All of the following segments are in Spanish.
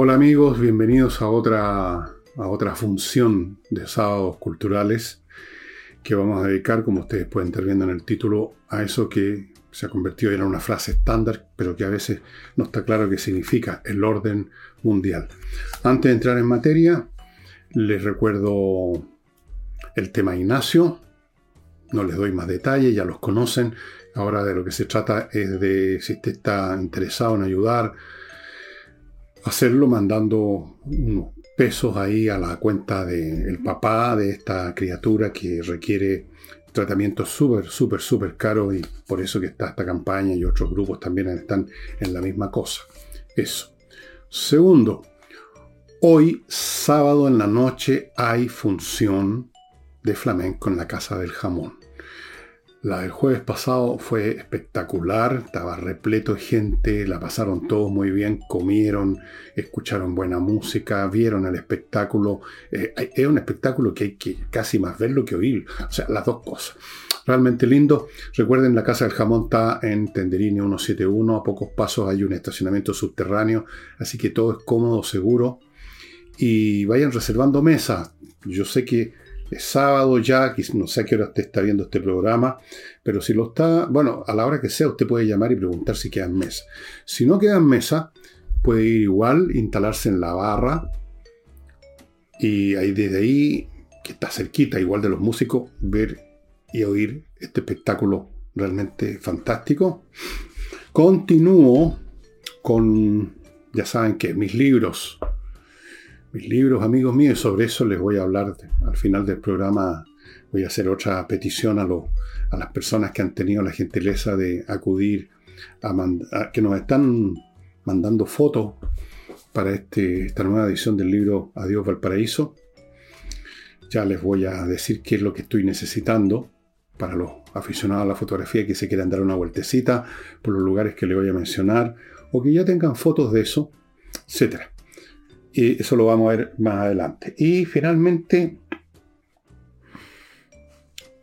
Hola amigos, bienvenidos a otra, a otra función de sábados culturales que vamos a dedicar, como ustedes pueden estar viendo en el título, a eso que se ha convertido en una frase estándar, pero que a veces no está claro qué significa el orden mundial. Antes de entrar en materia, les recuerdo el tema Ignacio. No les doy más detalles, ya los conocen. Ahora de lo que se trata es de si usted está interesado en ayudar hacerlo mandando unos pesos ahí a la cuenta del papá de esta criatura que requiere tratamiento súper, súper, súper caro y por eso que está esta campaña y otros grupos también están en la misma cosa. Eso. Segundo, hoy sábado en la noche hay función de flamenco en la Casa del Jamón. La del jueves pasado fue espectacular, estaba repleto de gente, la pasaron todos muy bien, comieron, escucharon buena música, vieron el espectáculo. Eh, es un espectáculo que hay que casi más verlo que oír, o sea, las dos cosas. Realmente lindo. Recuerden, la Casa del Jamón está en Tenderini 171, a pocos pasos hay un estacionamiento subterráneo, así que todo es cómodo, seguro. Y vayan reservando mesas. Yo sé que es sábado ya, no sé a qué hora usted está viendo este programa, pero si lo está, bueno, a la hora que sea usted puede llamar y preguntar si queda en mesa. Si no queda en mesa, puede ir igual, instalarse en la barra y ahí desde ahí, que está cerquita igual de los músicos, ver y oír este espectáculo realmente fantástico. Continúo con, ya saben que mis libros, libros, amigos míos, sobre eso les voy a hablar al final del programa. Voy a hacer otra petición a, a las personas que han tenido la gentileza de acudir, a, que nos están mandando fotos para este, esta nueva edición del libro Adiós Valparaíso. Ya les voy a decir qué es lo que estoy necesitando para los aficionados a la fotografía que se quieran dar una vueltecita por los lugares que les voy a mencionar o que ya tengan fotos de eso, etcétera. Y eso lo vamos a ver más adelante. Y finalmente,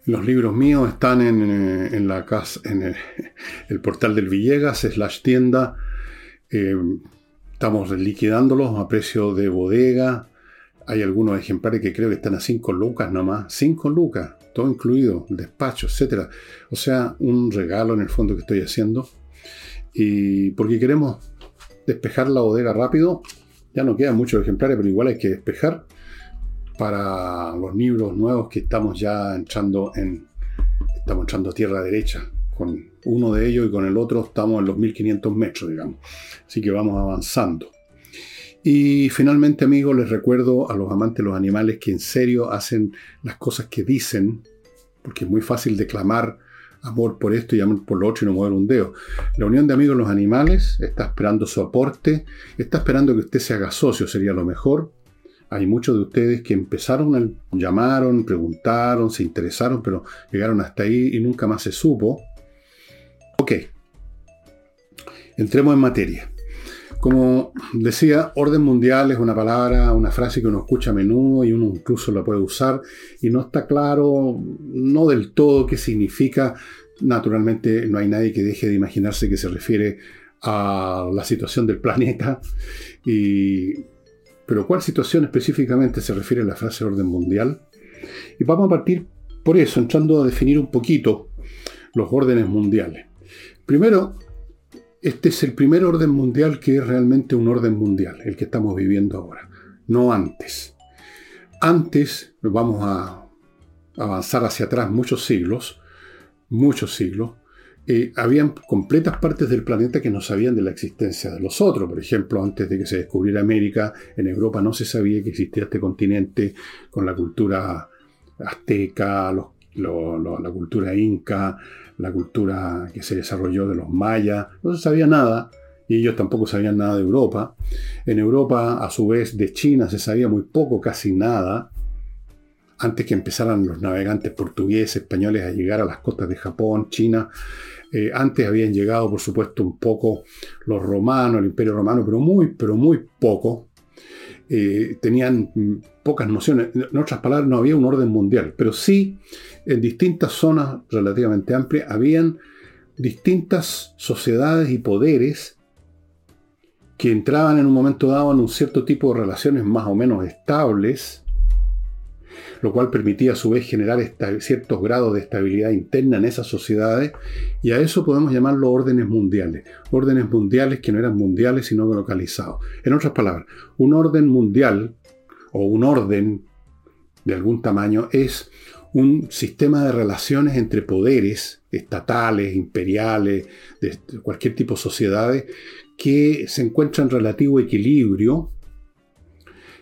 los libros míos están en, eh, la casa, en el, portal del Villegas, slash tienda. Eh, estamos liquidándolos a precio de bodega. Hay algunos ejemplares que creo que están a 5 lucas nomás. 5 lucas, todo incluido, despacho, etc. O sea, un regalo en el fondo que estoy haciendo. Y porque queremos despejar la bodega rápido, ya no quedan muchos ejemplares, pero igual hay que despejar para los libros nuevos que estamos ya entrando en estamos entrando tierra derecha. Con uno de ellos y con el otro estamos en los 1500 metros, digamos. Así que vamos avanzando. Y finalmente, amigos, les recuerdo a los amantes de los animales que en serio hacen las cosas que dicen, porque es muy fácil declamar amor por esto y amor por lo otro y no mover un dedo. La Unión de Amigos de los Animales está esperando su aporte, está esperando que usted se haga socio, sería lo mejor. Hay muchos de ustedes que empezaron, llamaron, preguntaron, se interesaron, pero llegaron hasta ahí y nunca más se supo. Ok, entremos en materia. Como decía, orden mundial es una palabra, una frase que uno escucha a menudo y uno incluso la puede usar y no está claro, no del todo qué significa. Naturalmente no hay nadie que deje de imaginarse que se refiere a la situación del planeta. Pero ¿cuál situación específicamente se refiere a la frase orden mundial? Y vamos a partir por eso, entrando a definir un poquito los órdenes mundiales. Primero, este es el primer orden mundial que es realmente un orden mundial, el que estamos viviendo ahora, no antes. Antes, vamos a avanzar hacia atrás muchos siglos, muchos siglos, eh, habían completas partes del planeta que no sabían de la existencia de los otros. Por ejemplo, antes de que se descubriera América, en Europa no se sabía que existía este continente con la cultura azteca, la cultura inca, la cultura que se desarrolló de los mayas, no se sabía nada, y ellos tampoco sabían nada de Europa. En Europa, a su vez, de China se sabía muy poco, casi nada, antes que empezaran los navegantes portugueses, españoles a llegar a las costas de Japón, China. Eh, antes habían llegado, por supuesto, un poco los romanos, el imperio romano, pero muy, pero muy poco. Eh, tenían pocas nociones. En otras palabras, no había un orden mundial, pero sí en distintas zonas relativamente amplias habían distintas sociedades y poderes que entraban en un momento dado en un cierto tipo de relaciones más o menos estables, lo cual permitía a su vez generar ciertos grados de estabilidad interna en esas sociedades, y a eso podemos llamarlo órdenes mundiales. Órdenes mundiales que no eran mundiales, sino localizados. En otras palabras, un orden mundial o un orden de algún tamaño es un sistema de relaciones entre poderes estatales, imperiales, de cualquier tipo de sociedades, que se encuentran en relativo equilibrio,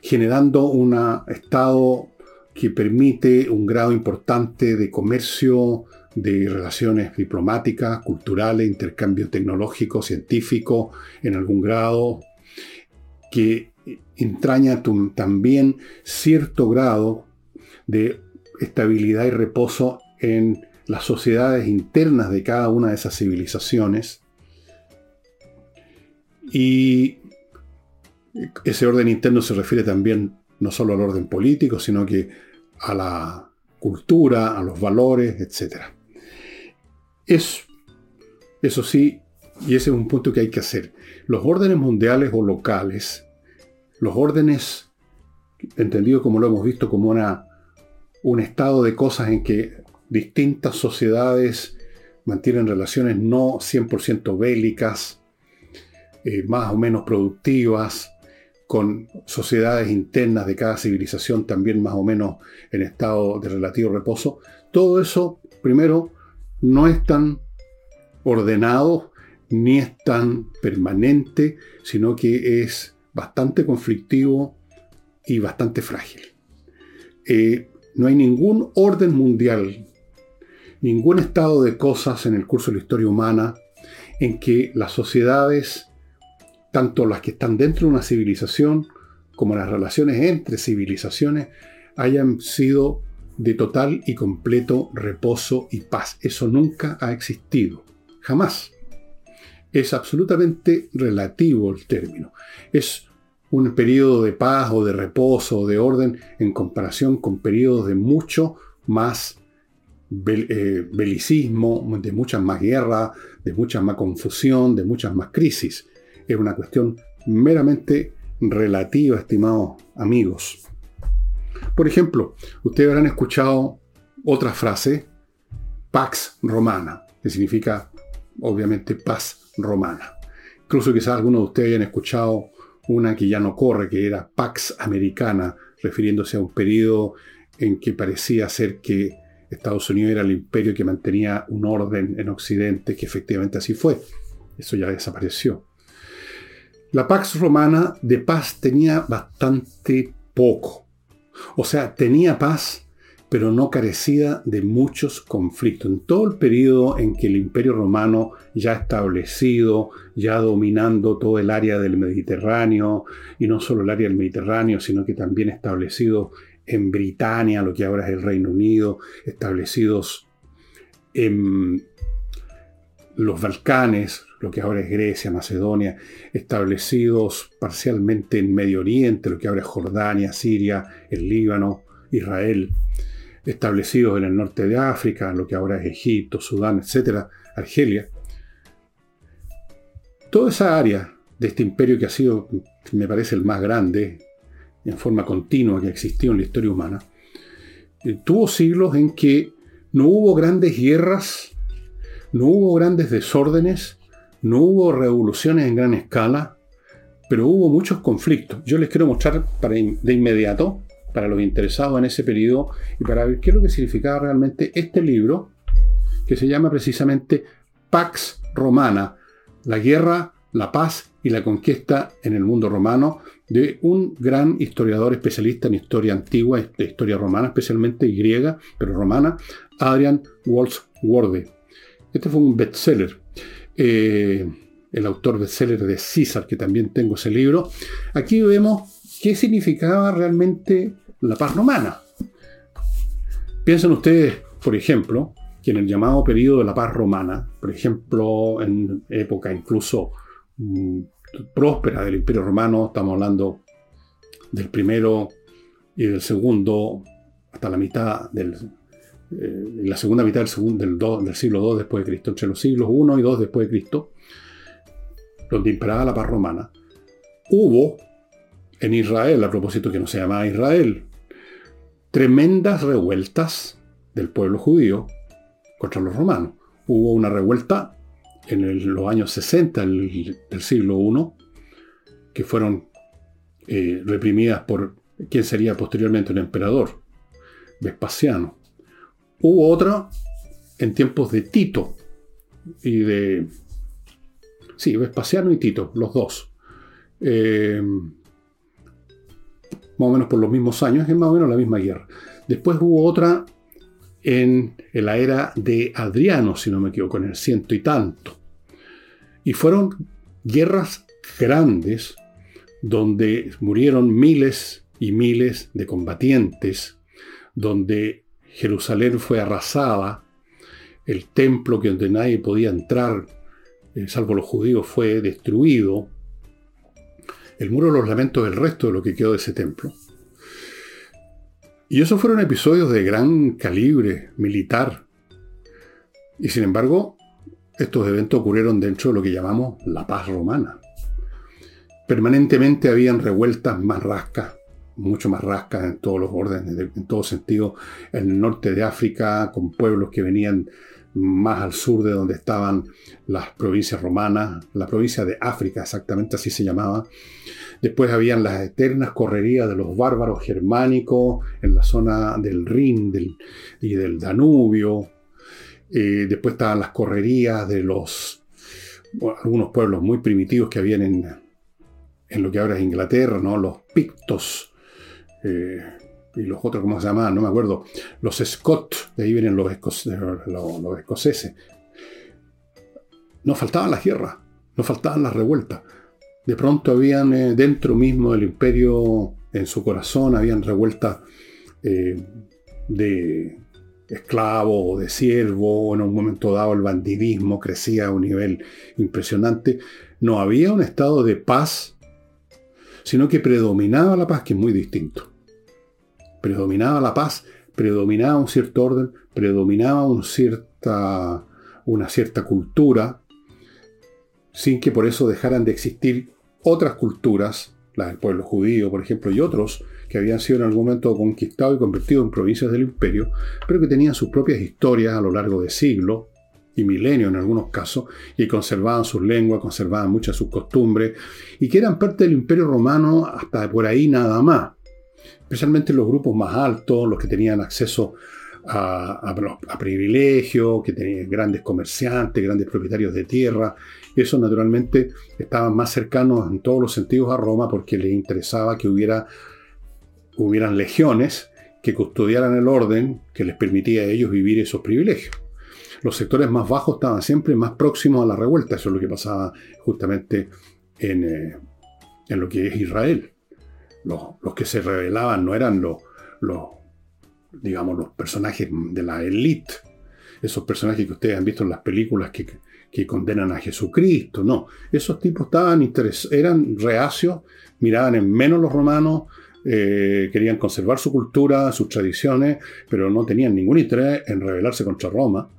generando un estado que permite un grado importante de comercio, de relaciones diplomáticas, culturales, intercambio tecnológico, científico, en algún grado, que entraña también cierto grado de estabilidad y reposo en las sociedades internas de cada una de esas civilizaciones. Y ese orden interno se refiere también no solo al orden político, sino que a la cultura, a los valores, etc. Es, eso sí, y ese es un punto que hay que hacer. Los órdenes mundiales o locales, los órdenes, entendidos como lo hemos visto como una, un estado de cosas en que distintas sociedades mantienen relaciones no 100% bélicas, eh, más o menos productivas, con sociedades internas de cada civilización también más o menos en estado de relativo reposo. Todo eso, primero, no es tan ordenado ni es tan permanente, sino que es bastante conflictivo y bastante frágil. Eh, no hay ningún orden mundial, ningún estado de cosas en el curso de la historia humana en que las sociedades tanto las que están dentro de una civilización como las relaciones entre civilizaciones hayan sido de total y completo reposo y paz. Eso nunca ha existido. Jamás. Es absolutamente relativo el término. Es un periodo de paz o de reposo o de orden en comparación con periodos de mucho más eh, belicismo, de muchas más guerras, de mucha más confusión, de muchas más crisis es una cuestión meramente relativa, estimados amigos. Por ejemplo, ustedes habrán escuchado otra frase, Pax Romana, que significa obviamente paz romana. Incluso quizás algunos de ustedes hayan escuchado una que ya no corre, que era Pax Americana, refiriéndose a un periodo en que parecía ser que Estados Unidos era el imperio que mantenía un orden en Occidente, que efectivamente así fue. Eso ya desapareció. La Pax Romana de paz tenía bastante poco. O sea, tenía paz, pero no carecía de muchos conflictos. En todo el periodo en que el Imperio Romano ya establecido, ya dominando todo el área del Mediterráneo, y no solo el área del Mediterráneo, sino que también establecido en Britania, lo que ahora es el Reino Unido, establecidos en los Balcanes, lo que ahora es Grecia, Macedonia, establecidos parcialmente en Medio Oriente, lo que ahora es Jordania, Siria, el Líbano, Israel, establecidos en el norte de África, lo que ahora es Egipto, Sudán, etc., Argelia. Toda esa área de este imperio que ha sido, me parece, el más grande en forma continua que ha existido en la historia humana, eh, tuvo siglos en que no hubo grandes guerras, no hubo grandes desórdenes, no hubo revoluciones en gran escala, pero hubo muchos conflictos. Yo les quiero mostrar de inmediato, para los interesados en ese periodo, y para ver qué es lo que significaba realmente este libro, que se llama precisamente Pax Romana, la guerra, la paz y la conquista en el mundo romano, de un gran historiador especialista en historia antigua, de historia romana, especialmente griega, pero romana, Adrian Walsworthy. Este fue un bestseller. Eh, el autor bestseller de César, que también tengo ese libro. Aquí vemos qué significaba realmente la paz romana. Piensen ustedes, por ejemplo, que en el llamado periodo de la paz romana, por ejemplo, en época incluso mm, próspera del Imperio Romano, estamos hablando del primero y del segundo hasta la mitad del eh, la segunda mitad del, segundo, del, siglo II después de Cristo, entre los siglos I y II después de Cristo, donde imperaba la paz romana, hubo en Israel, a propósito que no se llamaba Israel, tremendas revueltas del pueblo judío contra los romanos. Hubo una revuelta en los años 60 del, siglo I, que fueron eh, reprimidas por quien sería posteriormente un emperador, Vespasiano. Hubo otra en tiempos de Tito y de... Sí, Vespasiano y Tito, los dos. Eh, más o menos por los mismos años, es más o menos la misma guerra. Después hubo otra en, la era de Adriano, si no me equivoco, en el ciento y tanto. Y fueron guerras grandes donde murieron miles y miles de combatientes, donde Jerusalén fue arrasada, el templo que donde nadie podía entrar, eh, salvo los judíos, fue destruido, el muro de los lamentos del resto de lo que quedó de ese templo. Y esos fueron episodios de gran calibre militar. Y sin embargo, estos eventos ocurrieron dentro de lo que llamamos la paz romana. Permanentemente habían revueltas más rascas, mucho más rascas en todos los órdenes, en todo sentido, en el norte de África, con pueblos que venían más al sur de donde estaban las provincias romanas, la provincia de África exactamente así se llamaba, Después habían las eternas correrías de los bárbaros germánicos en la zona del Rin y del Danubio. Eh, después estaban las correrías de los algunos pueblos muy primitivos que habían en, en, lo que ahora es Inglaterra, ¿no? Los pictos. Eh, y los otros, ¿cómo se llamaban? No me acuerdo. Los Scott, de ahí vienen los, los escoceses. No faltaban las guerras, no faltaban las revueltas. De pronto habían eh, dentro mismo del imperio, en su corazón, habían revueltas eh, de esclavos o de siervos, en un momento dado el bandidismo crecía a un nivel impresionante. No había un estado de paz, sino que predominaba la paz, que es muy distinto. Predominaba la paz, predominaba un cierto orden, predominaba una cierta cultura, sin que por eso dejaran de existir otras culturas, las del pueblo judío, por ejemplo, y otros que habían sido en algún momento conquistados y convertidos en provincias del imperio, pero que tenían sus propias historias a lo largo de siglos y milenios en algunos casos, y conservaban sus lenguas, conservaban muchas sus costumbres, y que eran parte del imperio romano hasta por ahí nada más. Especialmente los grupos más altos, los que tenían acceso a, privilegios, que tenían grandes comerciantes, grandes propietarios de tierra. Esos naturalmente estaban más cercanos en todos los sentidos a Roma porque les interesaba que hubiera, hubieran legiones que custodiaran el orden que les permitía a ellos vivir esos privilegios. Los sectores más bajos estaban siempre más próximos a la revuelta, eso es lo que pasaba justamente en, eh, lo que es Israel. Los, que se rebelaban no eran los, digamos, los personajes de la élite, esos personajes que ustedes han visto en las películas que, condenan a Jesucristo, no, esos tipos estaban eran reacios, miraban en menos los romanos, eh, querían conservar su cultura, sus tradiciones, pero no tenían ningún interés en rebelarse contra Roma,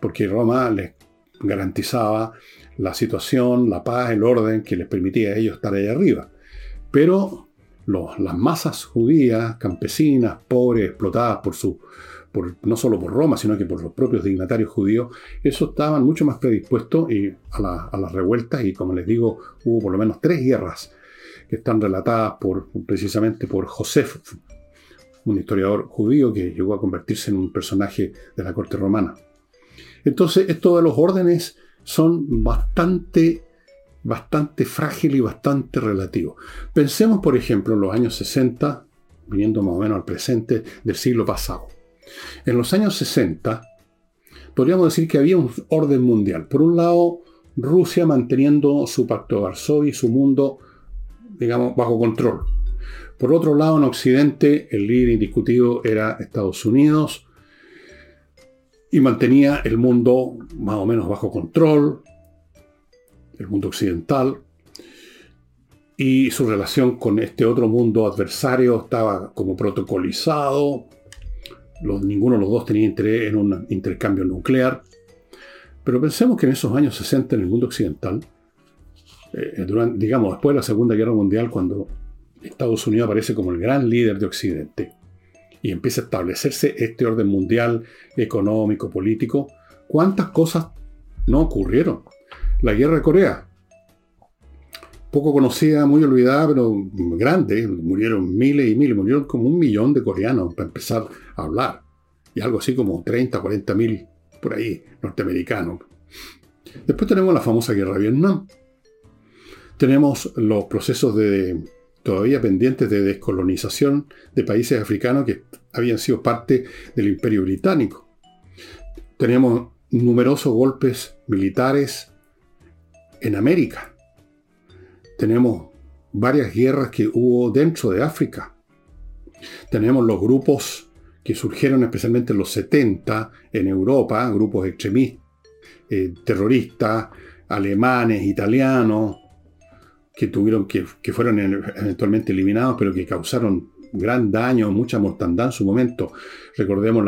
porque Roma les garantizaba la situación, la paz, el orden que les permitía a ellos estar ahí arriba. Pero las masas judías, campesinas, pobres, explotadas por su, por, no solo por Roma, sino que por los propios dignatarios judíos, eso estaban mucho más predispuestos a, las revueltas y como les digo, hubo por lo menos tres guerras que están relatadas por, precisamente por Josef, un historiador judío que llegó a convertirse en un personaje de la corte romana. Entonces, esto de los órdenes son bastante bastante frágil y bastante relativo. Pensemos, por ejemplo, en los años 60, viniendo más o menos al presente del siglo pasado. En los años 60, podríamos decir que había un orden mundial. Por un lado, Rusia manteniendo su pacto de Varsovia y su mundo, digamos, bajo control. Por otro lado, en Occidente, el líder indiscutido era Estados Unidos y mantenía el mundo más o menos bajo control, el mundo occidental, y su relación con este otro mundo adversario estaba como protocolizado, ninguno de los dos tenía interés en un intercambio nuclear, pero pensemos que en esos años 60 en el mundo occidental eh, durante, digamos, después de la Segunda Guerra Mundial, cuando Estados Unidos aparece como el gran líder de Occidente y empieza a establecerse este orden mundial económico, político, ¿cuántas cosas no ocurrieron? La guerra de Corea, poco conocida, muy olvidada, pero grande, murieron miles y miles, murieron como un millón de coreanos para empezar a hablar, y algo así como 30, 40 mil por ahí, norteamericanos. Después tenemos la famosa guerra de Vietnam. Tenemos los procesos de todavía pendientes de descolonización de países africanos que habían sido parte del imperio británico. Tenemos numerosos golpes militares en América. Tenemos varias guerras que hubo dentro de África. Tenemos los grupos que surgieron especialmente en los 70 en Europa, grupos extremistas, eh, terroristas, alemanes, italianos, que tuvieron que, que fueron eventualmente eliminados, pero que causaron gran daño, mucha mortandad en su momento. Recordemos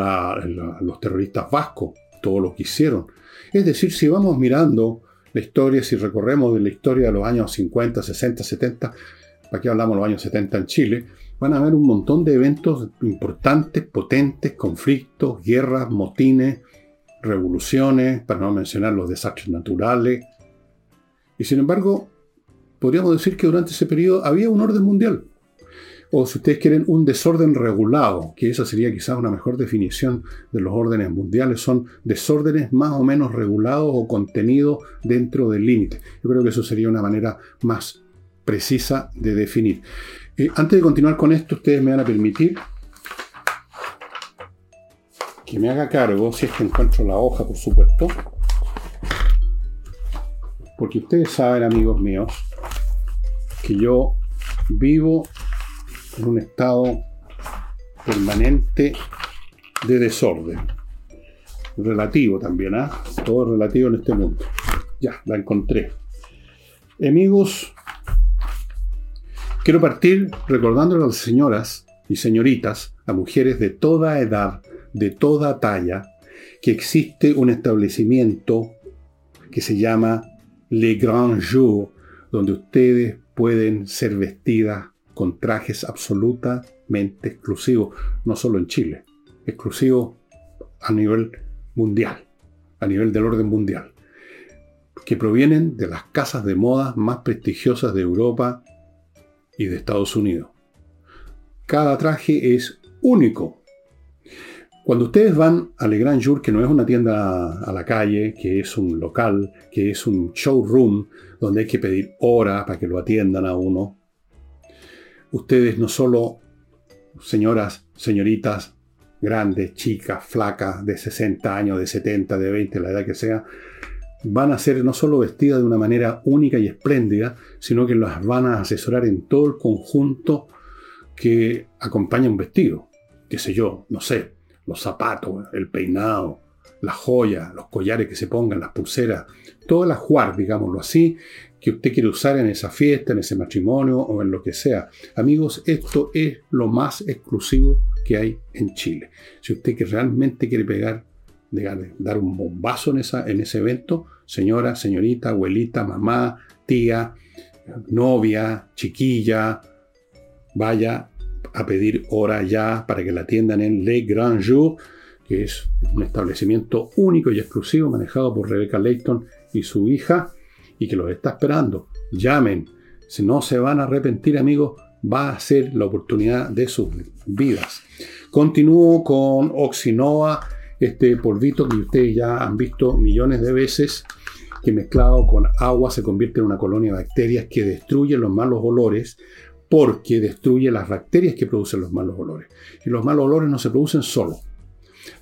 los terroristas vascos, todo lo que hicieron. Es decir, si vamos mirando la historia, si recorremos la historia de los años 50, 60, 70, aquí hablamos de los años 70 en Chile, van a haber un montón de eventos importantes, potentes, conflictos, guerras, motines, revoluciones, para no mencionar los desastres naturales. Y sin embargo, podríamos decir que durante ese periodo había un orden mundial. O si ustedes quieren, un desorden regulado, que esa sería quizás una mejor definición de los órdenes mundiales, son desórdenes más o menos regulados o contenidos dentro del límite. Yo creo que eso sería una manera más precisa de definir. Eh, antes de continuar con esto, ustedes me van a permitir que me haga cargo, si es que encuentro la hoja, por supuesto, porque ustedes saben, amigos míos, que yo vivo en un estado permanente de desorden. Relativo también, ¿ah? Todo relativo en este mundo. Ya, la encontré. Amigos, quiero partir recordándole a las señoras y señoritas, a mujeres de toda edad, de toda talla, que existe un establecimiento que se llama Le Grand Jour, donde ustedes pueden ser vestidas con trajes absolutamente exclusivos, no solo en Chile, exclusivos a nivel mundial, a nivel del orden mundial, que provienen de las casas de moda más prestigiosas de Europa y de Estados Unidos. Cada traje es único. Cuando ustedes van a Le Grand Jour, que no es una tienda a la calle, que es un local, que es un showroom, donde hay que pedir horas para que lo atiendan a uno. Ustedes no solo, señoras, señoritas, grandes, chicas, flacas, de 60 años, de 70, de 20, la edad que sea, van a ser no solo vestidas de una manera única y espléndida, sino que las van a asesorar en todo el conjunto que acompaña un vestido. Qué sé yo, no sé, los zapatos, el peinado, las joyas, los collares que se pongan, las pulseras, todo el ajuar, digámoslo así, que usted quiere usar en esa fiesta, en ese matrimonio o en lo que sea. Amigos, esto es lo más exclusivo que hay en Chile. Si usted que realmente quiere pegar, dar un bombazo en, esa, en ese evento, señora, señorita, abuelita, mamá, tía, novia, chiquilla, vaya a pedir hora ya para que la atiendan en Le Grand Jour que es un establecimiento único y exclusivo manejado por Rebecca Layton y su hija, y que los está esperando. Llamen, si no se van a arrepentir, amigos, va a ser la oportunidad de sus vidas. Continúo con Oxinova, este polvito que ustedes ya han visto millones de veces, que mezclado con agua se convierte en una colonia de bacterias que destruye los malos olores, porque destruye las bacterias que producen los malos olores. Y los malos olores no se producen solos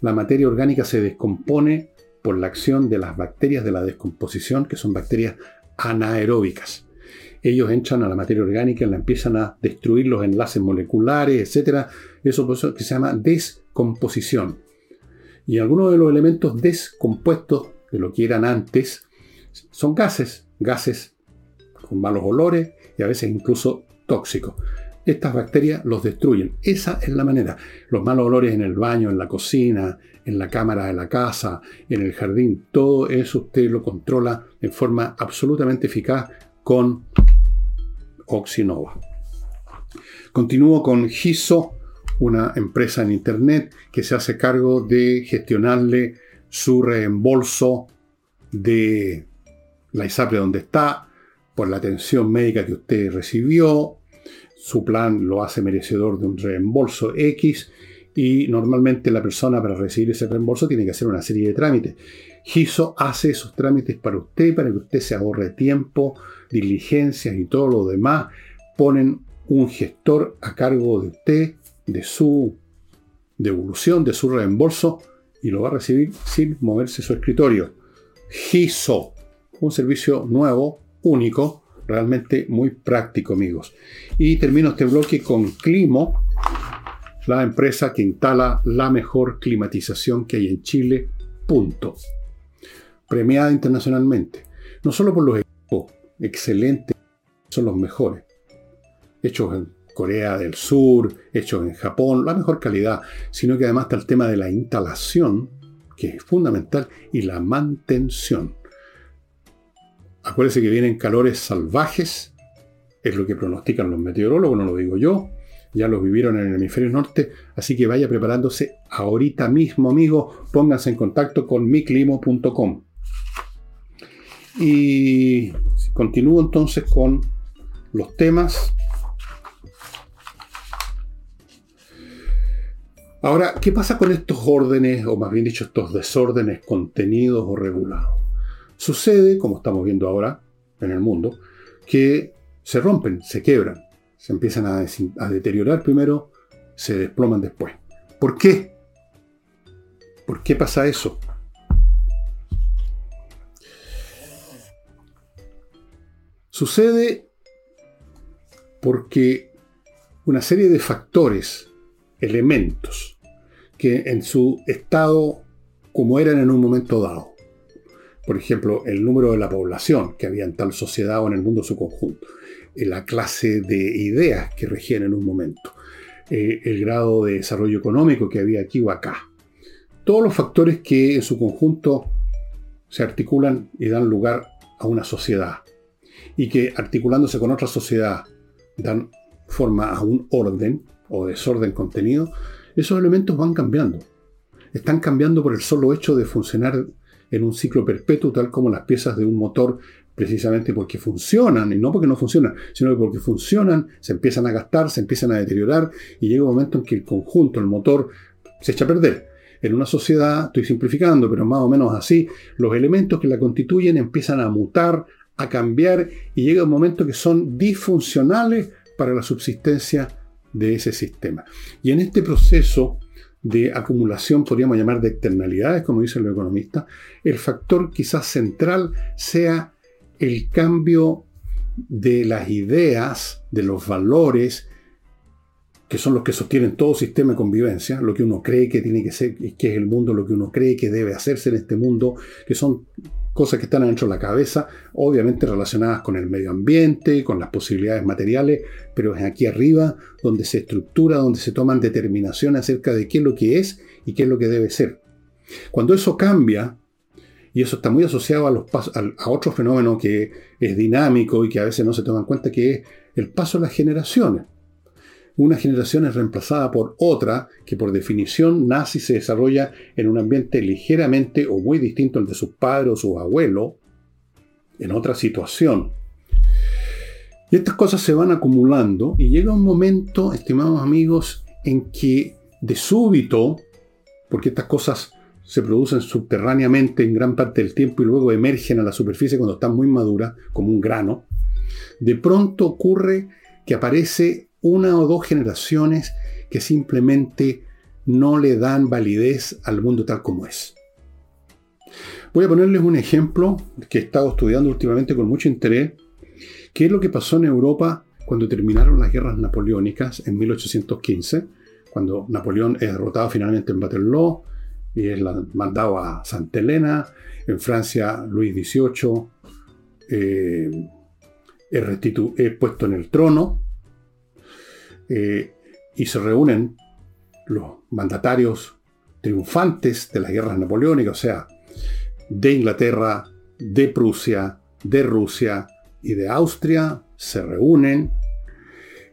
la materia orgánica se descompone por la acción de las bacterias de la descomposición, que son bacterias anaeróbicas. Ellos entran a la materia orgánica la empiezan a destruir los enlaces moleculares, etc. Eso eso que se llama descomposición. Y algunos de los elementos descompuestos de lo que eran antes son gases, gases con malos olores y a veces incluso tóxicos estas bacterias los destruyen. Esa es la manera. Los malos olores en el baño, en la cocina, en la cámara de la casa, en el jardín, todo eso usted lo controla en forma absolutamente eficaz con Oxinova. Continúo con Giso, una empresa en Internet que se hace cargo de gestionarle su reembolso de la ISAPRE donde está, por la atención médica que usted recibió. Su plan lo hace merecedor de un reembolso X y normalmente la persona para recibir ese reembolso tiene que hacer una serie de trámites. GISO hace esos trámites para usted, para que usted se ahorre tiempo, diligencias y todo lo demás. Ponen un gestor a cargo de usted, de su devolución, de su reembolso, y lo va a recibir sin moverse su escritorio. GISO, un servicio nuevo, único, realmente muy práctico, amigos. Y termino este bloque con Climo, la empresa que instala la mejor climatización que hay en Chile, punto. Premiada internacionalmente, no solo por los equipos excelentes, son los mejores, hechos en Corea del Sur, hechos en Japón, la mejor calidad, sino que además está el tema de la instalación, que es fundamental, y la mantención. Acuérdense que vienen calores salvajes, es lo que pronostican los meteorólogos, no lo digo yo, ya los vivieron en el hemisferio norte, así que vaya preparándose ahorita mismo, amigos, pónganse en contacto con miclimo.com. Y continúo entonces con los temas. Ahora, ¿qué pasa con estos órdenes, o más bien dicho, estos desórdenes contenidos o regulados? Sucede, como estamos viendo ahora en el mundo, que se rompen, se quebran se empiezan a, deteriorar primero, se desploman después. ¿Por qué? ¿Por qué pasa eso? Sucede porque una serie de factores, elementos, que en su estado como eran en un momento dado, por ejemplo, el número de la población que había en tal sociedad o en el mundo su conjunto, la clase de ideas que regían en un momento, eh, el grado de desarrollo económico que había aquí o acá. Todos los factores que en su conjunto se articulan y dan lugar a una sociedad y que articulándose con otra sociedad dan forma a un orden o desorden contenido, esos elementos van cambiando. Están cambiando por el solo hecho de funcionar en un ciclo perpetuo, tal como las piezas de un motor precisamente porque funcionan, y no porque no funcionan, sino porque funcionan, se empiezan a gastar, se empiezan a deteriorar, y llega un momento en que el conjunto, el motor, se echa a perder. En una sociedad, estoy simplificando, pero más o menos así, los elementos que la constituyen empiezan a mutar, a cambiar, y llega un momento que son disfuncionales para la subsistencia de ese sistema. Y en este proceso de acumulación, podríamos llamar de externalidades, como dicen los economistas, el factor quizás central sea el cambio de las ideas, de los valores, que son los que sostienen todo sistema de convivencia, lo que uno cree que tiene que ser, que es el mundo, lo que uno cree que debe hacerse en este mundo, que son cosas que están dentro de la cabeza, obviamente relacionadas con el medio ambiente, con las posibilidades materiales, pero es aquí arriba donde se estructura, donde se toman determinaciones acerca de qué es lo que es y qué es lo que debe ser. Cuando eso cambia, y eso está muy asociado a, los a, otro fenómeno que es dinámico y que a veces no se toma en cuenta, que es el paso de las generaciones. Una generación es reemplazada por otra que por definición nace y se desarrolla en un ambiente ligeramente o muy distinto al de sus padres o sus abuelos, en otra situación. Y estas cosas se van acumulando y llega un momento, estimados amigos, en que de súbito, porque estas cosas se producen subterráneamente en gran parte del tiempo y luego emergen a la superficie cuando están muy maduras, como un grano, de pronto ocurre que aparece una o dos generaciones que simplemente no le dan validez al mundo tal como es. Voy a ponerles un ejemplo que he estado estudiando últimamente con mucho interés, que es lo que pasó en Europa cuando terminaron las guerras napoleónicas en 1815, cuando Napoleón es derrotado finalmente en Waterloo, y es mandado a Santa Elena. En Francia, Luis XVIII eh, es, puesto en el trono eh, y se reúnen los mandatarios triunfantes de las guerras napoleónicas, o sea, de Inglaterra, de Prusia, de Rusia, y de Austria se reúnen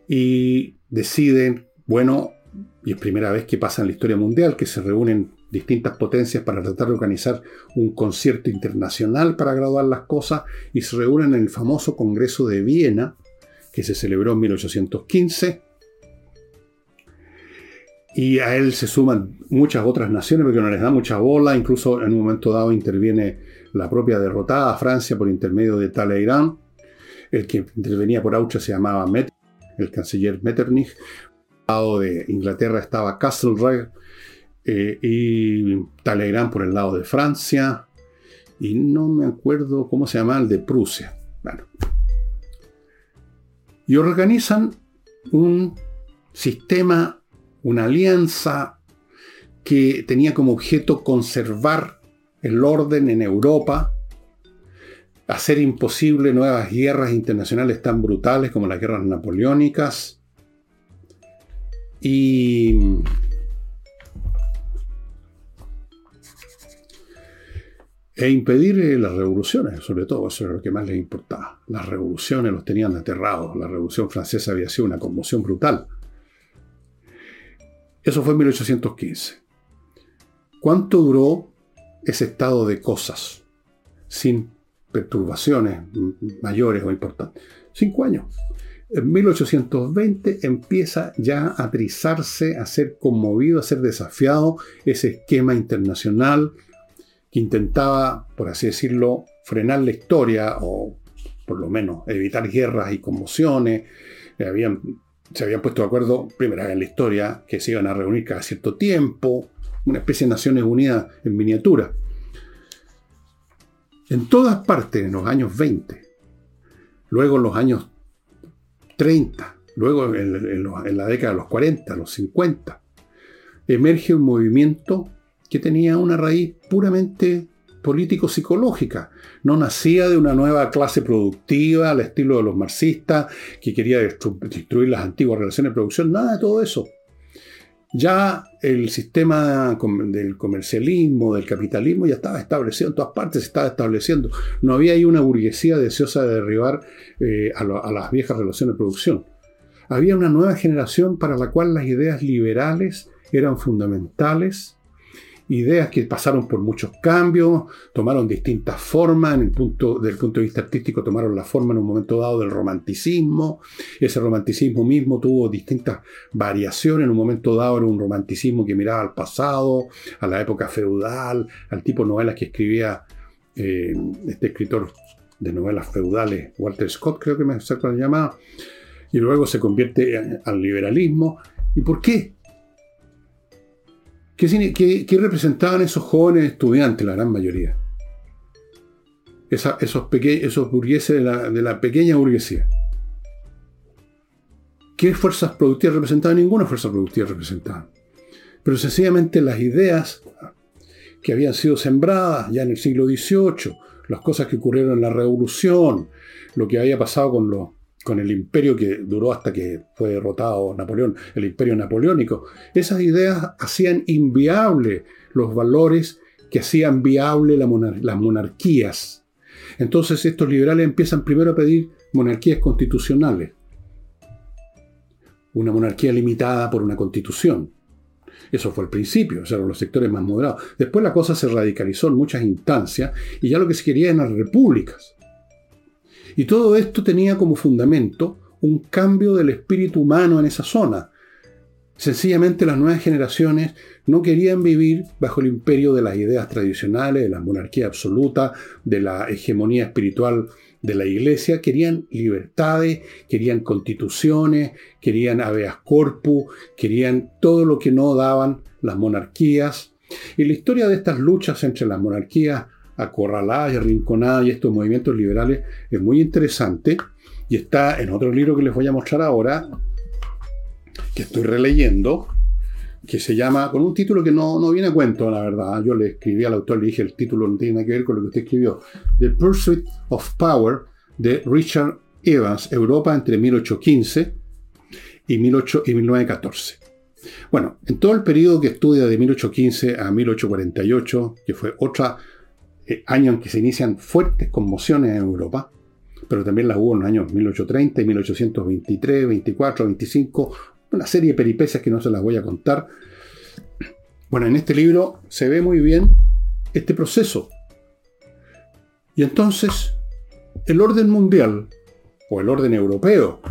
y deciden, bueno, y es primera vez que pasa en la historia mundial, que se reúnen distintas potencias para tratar de organizar un concierto internacional para graduar las cosas y se reúnen en el famoso Congreso de Viena, que se celebró en 1815. Y a él se suman muchas otras naciones porque no les da mucha bola, incluso en un momento dado interviene la propia derrotada Francia por intermedio de Talleyrand. El que intervenía por Austria se llamaba Met, el canciller Metternich. Al lado de Inglaterra estaba Castlereagh eh, y Talleyrand por el lado de Francia. Y no me acuerdo cómo se llama el de Prusia. Bueno. Y organizan un sistema, una alianza que tenía como objeto conservar el orden en Europa, hacer imposible nuevas guerras internacionales tan brutales como las guerras napoleónicas y e impedir eh, las revoluciones, sobre todo, eso era lo que más les importaba. Las revoluciones los tenían aterrados, la revolución francesa había sido una conmoción brutal. Eso fue en 1815. ¿Cuánto duró ese estado de cosas sin perturbaciones mayores o importantes? Cinco años. En 1820 empieza ya a trizarse, a ser conmovido, a ser desafiado ese esquema internacional que intentaba, por así decirlo, frenar la historia o por lo menos evitar guerras y conmociones. Se habían puesto de acuerdo, primera vez en la historia, que se iban a reunir cada cierto tiempo, una especie de Naciones Unidas en miniatura. En todas partes, en los años 20, luego en los años 30, luego en, en la década de los 40, los 50, emerge un movimiento que tenía una raíz puramente político-psicológica. No nacía de una nueva clase productiva al estilo de los marxistas que quería destruir las antiguas relaciones de producción, nada de todo eso. Ya el sistema del comercialismo, del capitalismo, ya estaba establecido en todas partes, se estaba estableciendo. No había ahí una burguesía deseosa de derribar eh, a, a las viejas relaciones de producción. Había una nueva generación para la cual las ideas liberales eran fundamentales ideas que pasaron por muchos cambios, tomaron distintas formas, en el punto, desde el punto de vista artístico tomaron la forma en un momento dado del romanticismo, ese romanticismo mismo tuvo distintas variaciones, en un momento dado era un romanticismo que miraba al pasado, a la época feudal, al tipo de novelas que escribía eh, este escritor de novelas feudales, Walter Scott creo que me acerco la llamada, y luego se convierte al liberalismo. ¿Y por qué? ¿Qué, representaban esos jóvenes estudiantes, la gran mayoría? esos, esos burgueses de la, pequeña burguesía. ¿Qué fuerzas productivas representaban? Ninguna fuerza productiva representaban. Pero sencillamente las ideas que habían sido sembradas ya en el siglo XVIII, las cosas que ocurrieron en la Revolución, lo que había pasado con los con el imperio que duró hasta que fue derrotado Napoleón, el imperio napoleónico, esas ideas hacían inviable los valores que hacían viable las monarquías. Entonces estos liberales empiezan primero a pedir monarquías constitucionales, una monarquía limitada por una constitución. Eso fue el principio, o sea, los sectores más moderados. Después la cosa se radicalizó en muchas instancias y ya lo que se quería eran repúblicas. Y todo esto tenía como fundamento un cambio del espíritu humano en esa zona. Sencillamente las nuevas generaciones no querían vivir bajo el imperio de las ideas tradicionales, de la monarquía absoluta, de la hegemonía espiritual de la iglesia, querían libertades, querían constituciones, querían habeas corpus, querían todo lo que no daban las monarquías. Y la historia de estas luchas entre las monarquías acorraladas y arrinconadas y estos movimientos liberales es muy interesante y está en otro libro que les voy a mostrar ahora, que estoy releyendo, que se llama, con un título que no, no viene a cuento, la verdad. Yo le escribí al autor, le dije, el título no tiene nada que ver con lo que usted escribió. The Pursuit of Power de Richard Evans, Europa entre 1815 y, 18, y 1914. Bueno, en todo el periodo que estudia de 1815 a 1848, que fue otra eh, año en que se inician fuertes conmociones en Europa, pero también las hubo en los años 1830 y 1823, 24, 25, una serie de peripecias que no se las voy a contar. Bueno, en este libro se ve muy bien este proceso. Y entonces, el orden mundial, o el orden europeo,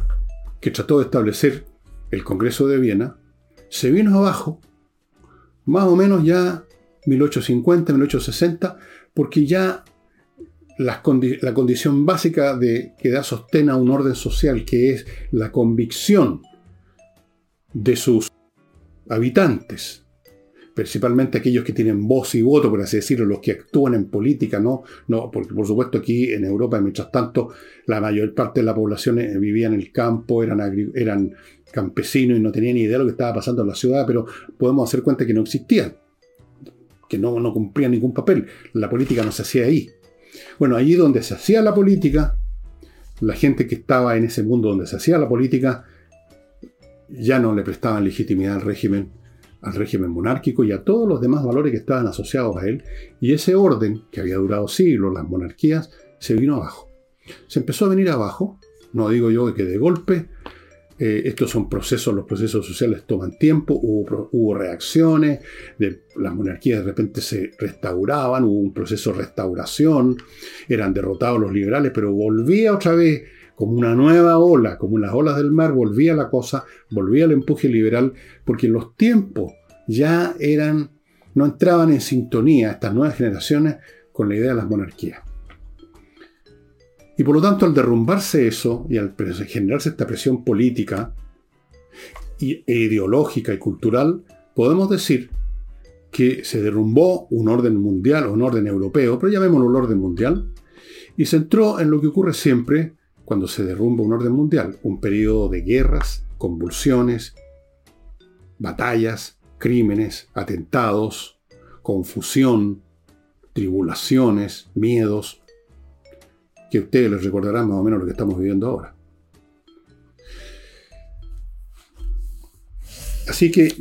que trató de establecer el Congreso de Viena, se vino abajo, más o menos ya 1850, 1860, porque ya la, condición básica de que da sostén a un orden social, que es la convicción de sus habitantes, principalmente aquellos que tienen voz y voto, por así decirlo, los que actúan en política, ¿no? no porque por supuesto aquí en Europa, mientras tanto, la mayor parte de la población eh, vivía en el campo, eran, eran campesinos y no tenían ni idea de lo que estaba pasando en la ciudad, pero podemos hacer cuenta que no existían, que no, no cumplían ningún papel. La política no se hacía ahí. Bueno, allí donde se hacía la política, la gente que estaba en ese mundo donde se hacía la política, ya no le prestaban legitimidad al régimen, al régimen monárquico y a todos los demás valores que estaban asociados a él, y ese orden, que había durado siglos, las monarquías, se vino abajo. Se empezó a venir abajo, no digo yo que de golpe, eh, estos son procesos, los procesos sociales toman tiempo, hubo, reacciones, las monarquías de repente se restauraban, hubo un proceso de restauración, eran derrotados los liberales, pero volvía otra vez como una nueva ola, como las olas del mar, volvía la cosa, volvía el empuje liberal, porque los tiempos ya eran, no entraban en sintonía estas nuevas generaciones con la idea de las monarquías. Y por lo tanto, al derrumbarse eso y al generarse esta presión política e ideológica y cultural, podemos decir que se derrumbó un orden mundial un orden europeo, pero llamémoslo un orden mundial, y se entró en lo que ocurre siempre cuando se derrumba un orden mundial, un periodo de guerras, convulsiones, batallas, crímenes, atentados, confusión, tribulaciones, miedos, que ustedes les recordarán más o menos lo que estamos viviendo ahora. Así que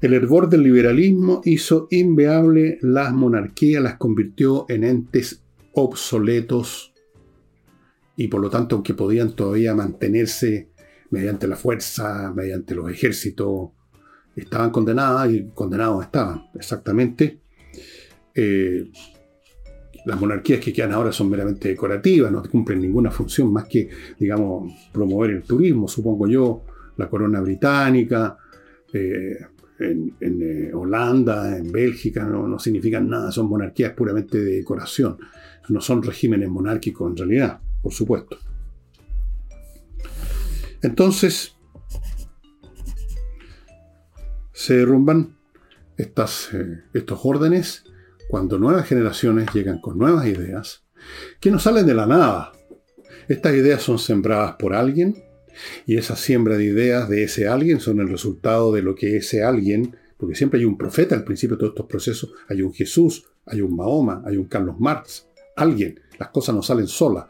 el hervor del liberalismo hizo inveable las monarquías, las convirtió en entes obsoletos y por lo tanto, aunque podían todavía mantenerse mediante la fuerza, mediante los ejércitos, estaban condenadas y condenados estaban, exactamente. Eh, las monarquías que quedan ahora son meramente decorativas, no cumplen ninguna función más que, digamos, promover el turismo, supongo yo, la corona británica, eh, en, eh, Holanda, en Bélgica, no, significan nada, son monarquías puramente de decoración, no son regímenes monárquicos en realidad, por supuesto. Entonces, se derrumban estas, eh, estos órdenes cuando nuevas generaciones llegan con nuevas ideas que no salen de la nada. Estas ideas son sembradas por alguien y esa siembra de ideas de ese alguien son el resultado de lo que ese alguien, porque siempre hay un profeta al principio de todos estos procesos, hay un Jesús, hay un Mahoma, hay un Carlos Marx, alguien, las cosas no salen solas.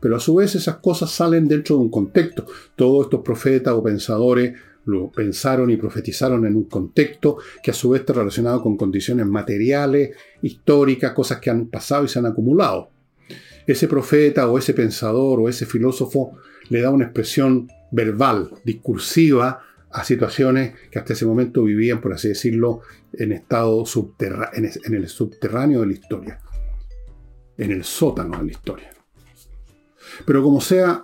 Pero a su vez esas cosas salen dentro de un contexto. Todos estos profetas o pensadores lo pensaron y profetizaron en un contexto que a su vez está relacionado con condiciones materiales, históricas, cosas que han pasado y se han acumulado. Ese profeta o ese pensador o ese filósofo le da una expresión verbal, discursiva, a situaciones que hasta ese momento vivían, por así decirlo, en estado en el subterráneo de la historia, en el sótano de la historia. Pero como sea,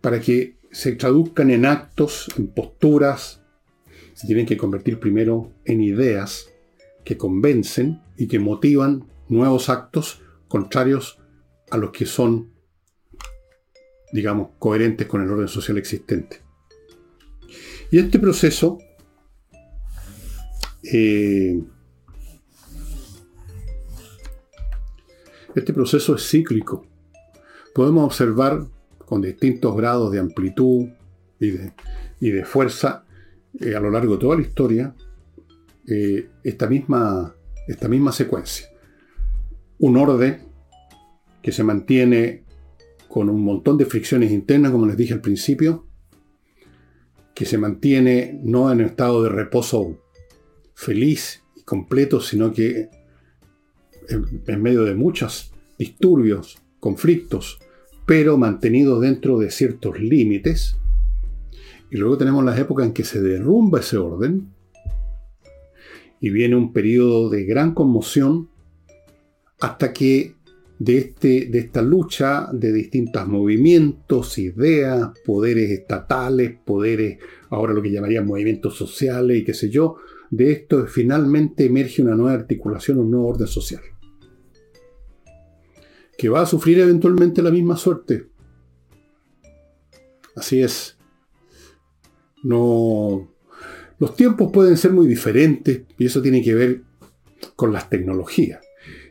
para que se traduzcan en actos, en posturas, se tienen que convertir primero en ideas que convencen y que motivan nuevos actos contrarios a los que son, digamos, coherentes con el orden social existente. Y este proceso eh, este proceso es cíclico. Podemos observar con distintos grados de amplitud y de, y de fuerza eh, a lo largo de toda la historia eh, esta, misma, esta misma secuencia. Un orden que se mantiene con un montón de fricciones internas, como les dije al principio, que se mantiene no en un estado de reposo feliz y completo, sino que en, en medio de muchos disturbios, conflictos, pero mantenidos dentro de ciertos límites. Y luego tenemos las épocas en que se derrumba ese orden y viene un periodo de gran conmoción hasta que de, este, de esta lucha de distintos movimientos, ideas, poderes estatales, poderes, ahora lo que llamarían movimientos sociales y qué sé yo, de esto finalmente emerge una nueva articulación, un nuevo orden social. Que va a sufrir eventualmente la misma suerte. Así es. No. Los tiempos pueden ser muy diferentes y eso tiene que ver con las tecnologías.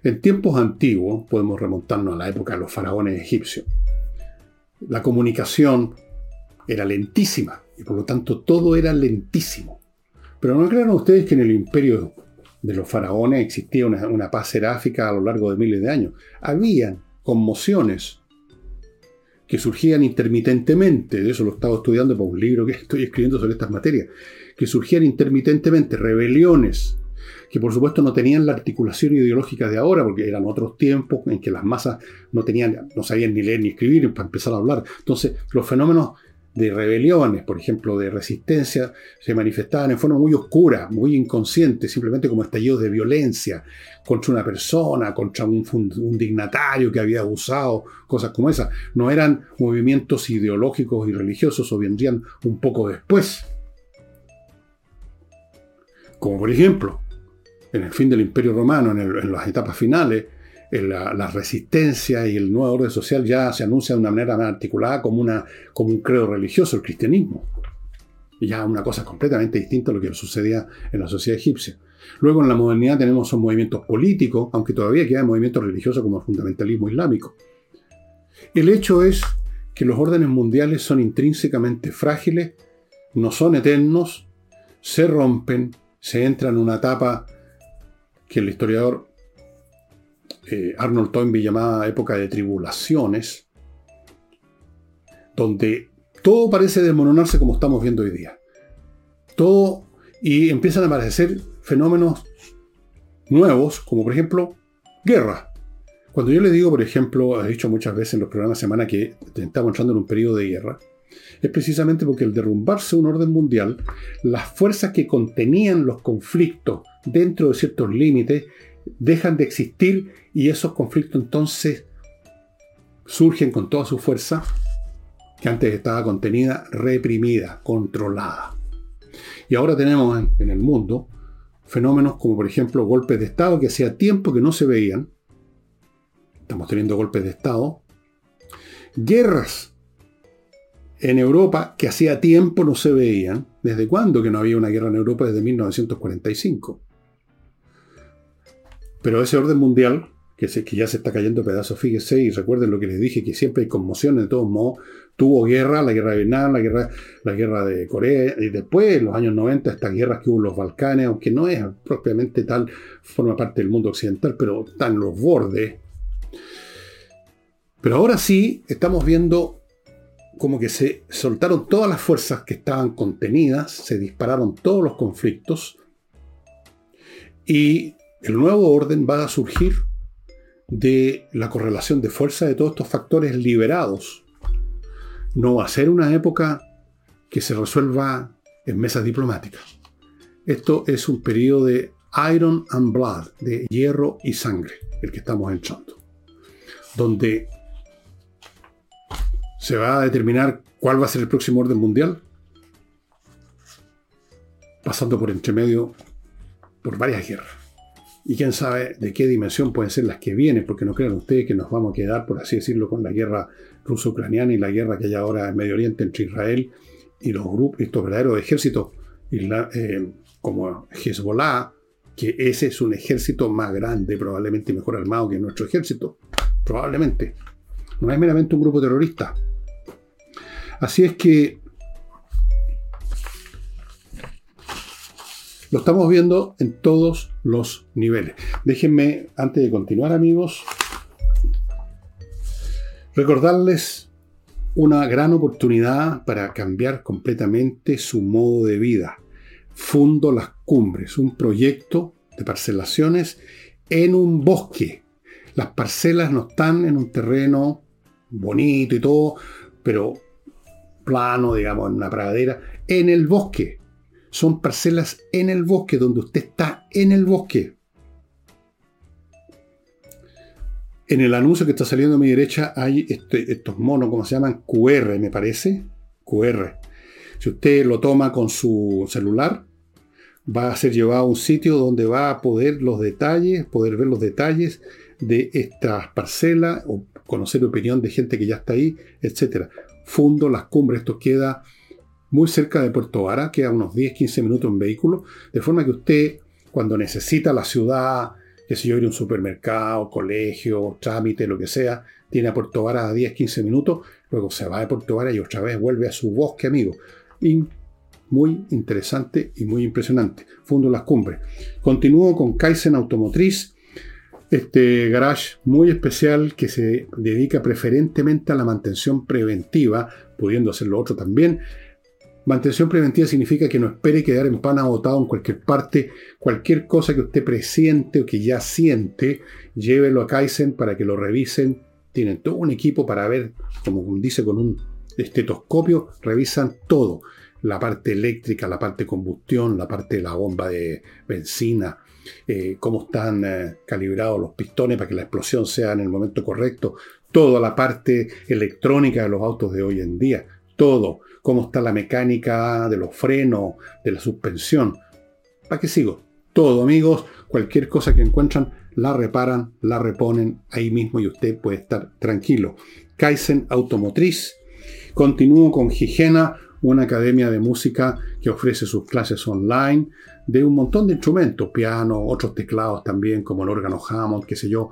En tiempos antiguos, podemos remontarnos a la época de los faraones egipcios, la comunicación era lentísima y por lo tanto todo era lentísimo. Pero no crean ustedes que en el imperio de los faraones existía una, paz seráfica a lo largo de miles de años. Habían conmociones que surgían intermitentemente, de eso lo estaba estudiando por un libro que estoy escribiendo sobre estas materias, que surgían intermitentemente, rebeliones, que por supuesto no tenían la articulación ideológica de ahora, porque eran otros tiempos en que las masas no tenían, no sabían ni leer ni escribir para empezar a hablar. Entonces, los fenómenos de rebeliones, por ejemplo, de resistencia, se manifestaban en forma muy oscura, muy inconsciente, simplemente como estallidos de violencia contra una persona, contra un, dignatario que había abusado, cosas como esas. No eran movimientos ideológicos y religiosos o vendrían un poco después. Como por ejemplo, en el fin del Imperio Romano, en, las etapas finales, la, resistencia y el nuevo orden social ya se anuncia de una manera más articulada como, una, como un credo religioso, el cristianismo. Ya una cosa completamente distinta a lo que sucedía en la sociedad egipcia. Luego en la modernidad tenemos esos movimientos políticos, aunque todavía quedan movimientos religiosos como el fundamentalismo islámico. El hecho es que los órdenes mundiales son intrínsecamente frágiles, no son eternos, se rompen, se entra en una etapa que el historiador eh, Arnold Toynbee llamaba época de tribulaciones, donde todo parece desmoronarse como estamos viendo hoy día. Todo, y empiezan a aparecer fenómenos nuevos, como por ejemplo guerra. Cuando yo le digo, por ejemplo, he dicho muchas veces en los programas de semana que estamos entrando en un periodo de guerra, es precisamente porque al derrumbarse un orden mundial, las fuerzas que contenían los conflictos dentro de ciertos límites dejan de existir y esos conflictos entonces surgen con toda su fuerza que antes estaba contenida, reprimida, controlada. Y ahora tenemos en, el mundo fenómenos como por ejemplo golpes de Estado que hacía tiempo que no se veían. Estamos teniendo golpes de Estado. Guerras en Europa que hacía tiempo no se veían. ¿Desde cuándo que no había una guerra en Europa? Desde 1945. Pero ese orden mundial, que, que ya se está cayendo pedazos, fíjese, y recuerden lo que les dije, que siempre hay conmoción de todos modos. Tuvo guerra, la guerra de Vietnam, la guerra, la guerra de Corea, y después, en los años 90, estas guerras que hubo en los Balcanes, aunque no es propiamente tal, forma parte del mundo occidental, pero están los bordes. Pero ahora sí estamos viendo como que se soltaron todas las fuerzas que estaban contenidas, se dispararon todos los conflictos y el nuevo orden va a surgir de la correlación de fuerza de todos estos factores liberados. No va a ser una época que se resuelva en mesas diplomáticas. Esto es un periodo de iron and blood, de hierro y sangre, el que estamos entrando, donde se va a determinar cuál va a ser el próximo orden mundial, pasando por entre medio por varias guerras. Y quién sabe de qué dimensión pueden ser las que vienen, porque no crean ustedes que nos vamos a quedar, por así decirlo, con la guerra ruso-ucraniana y la guerra que hay ahora en Medio Oriente entre Israel y los grupos, estos verdaderos ejércitos eh, como Hezbollah, que ese es un ejército más grande, probablemente mejor armado que nuestro ejército. Probablemente. No es meramente un grupo terrorista. Así es que lo estamos viendo en todos los niveles. Déjenme, antes de continuar amigos, recordarles una gran oportunidad para cambiar completamente su modo de vida. Fundo Las Cumbres, un proyecto de parcelaciones en un bosque. Las parcelas no están en un terreno bonito y todo, pero plano, digamos, en una pradera, en el bosque. Son parcelas en el bosque, donde usted está en el bosque. En el anuncio que está saliendo a mi derecha hay este, estos monos, ¿cómo se llaman? QR, me parece. QR. Si usted lo toma con su celular, va a ser llevado a un sitio donde va a poder los detalles, poder ver los detalles de estas parcelas o conocer opinión de gente que ya está ahí, etc. Fundo Las Cumbres, esto queda muy cerca de Puerto Vara, queda unos 10-15 minutos en vehículo, de forma que usted cuando necesita la ciudad, que si yo, ir a un supermercado, colegio, trámite, lo que sea, tiene a Puerto Vara a 10-15 minutos, luego se va de Puerto Vara y otra vez vuelve a su bosque, amigo. Y muy interesante y muy impresionante. Fundo Las Cumbres. Continúo con Kaizen Automotriz, este garage muy especial que se dedica preferentemente a la mantención preventiva, pudiendo hacerlo otro también, Mantención preventiva significa que no espere quedar en pan agotado en cualquier parte. Cualquier cosa que usted presiente o que ya siente, llévelo a Kaizen para que lo revisen. Tienen todo un equipo para ver, como dice con un estetoscopio, revisan todo. La parte eléctrica, la parte de combustión, la parte de la bomba de benzina, eh, cómo están eh, calibrados los pistones para que la explosión sea en el momento correcto, toda la parte electrónica de los autos de hoy en día, todo cómo está la mecánica de los frenos, de la suspensión. ¿Para qué sigo? Todo, amigos, cualquier cosa que encuentran, la reparan, la reponen ahí mismo y usted puede estar tranquilo. Kaizen Automotriz. Continúo con Higiena, una academia de música que ofrece sus clases online de un montón de instrumentos, piano, otros teclados también, como el órgano Hammond, qué sé yo,